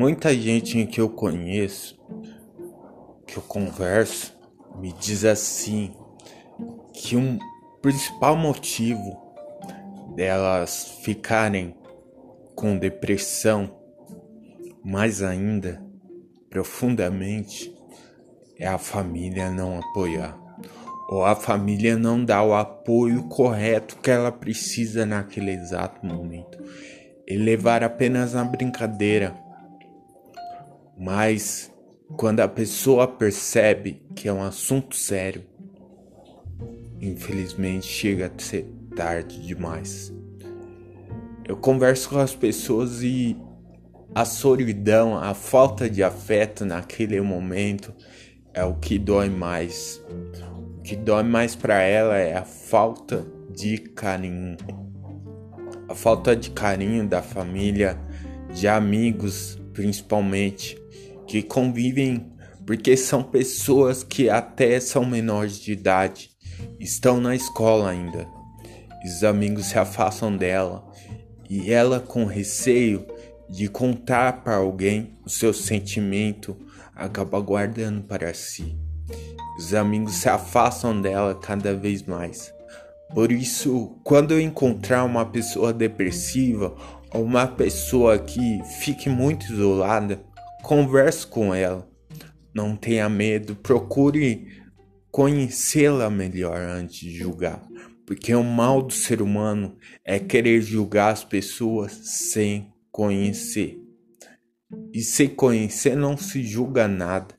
Muita gente que eu conheço, que eu converso, me diz assim que um principal motivo delas ficarem com depressão, mais ainda profundamente, é a família não apoiar. Ou a família não dá o apoio correto que ela precisa naquele exato momento. E levar apenas na brincadeira. Mas quando a pessoa percebe que é um assunto sério, infelizmente chega a ser tarde demais. Eu converso com as pessoas e a solidão, a falta de afeto naquele momento é o que dói mais. O que dói mais para ela é a falta de carinho. A falta de carinho da família, de amigos, principalmente, que convivem porque são pessoas que até são menores de idade, estão na escola ainda. Os amigos se afastam dela e ela com receio de contar para alguém o seu sentimento acaba guardando para si. Os amigos se afastam dela cada vez mais. Por isso, quando eu encontrar uma pessoa depressiva ou uma pessoa que fique muito isolada, converse com ela. Não tenha medo, procure conhecê-la melhor antes de julgar. Porque o mal do ser humano é querer julgar as pessoas sem conhecer. E sem conhecer não se julga nada.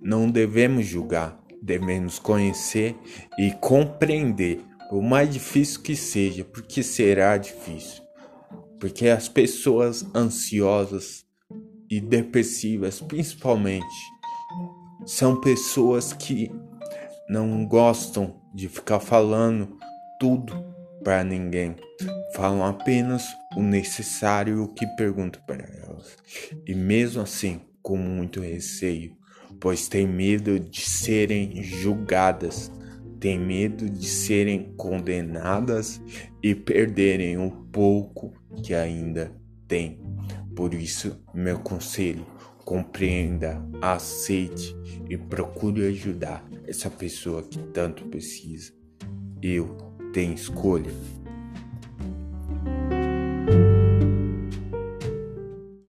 Não devemos julgar, devemos conhecer e compreender, o mais difícil que seja, porque será difícil. Porque as pessoas ansiosas e depressivas, principalmente, são pessoas que não gostam de ficar falando tudo para ninguém. Falam apenas o necessário e o que pergunto para elas. E mesmo assim, com muito receio, pois têm medo de serem julgadas, têm medo de serem condenadas e perderem o pouco que ainda têm. Por isso, meu conselho, compreenda, aceite e procure ajudar essa pessoa que tanto precisa. Eu tenho escolha.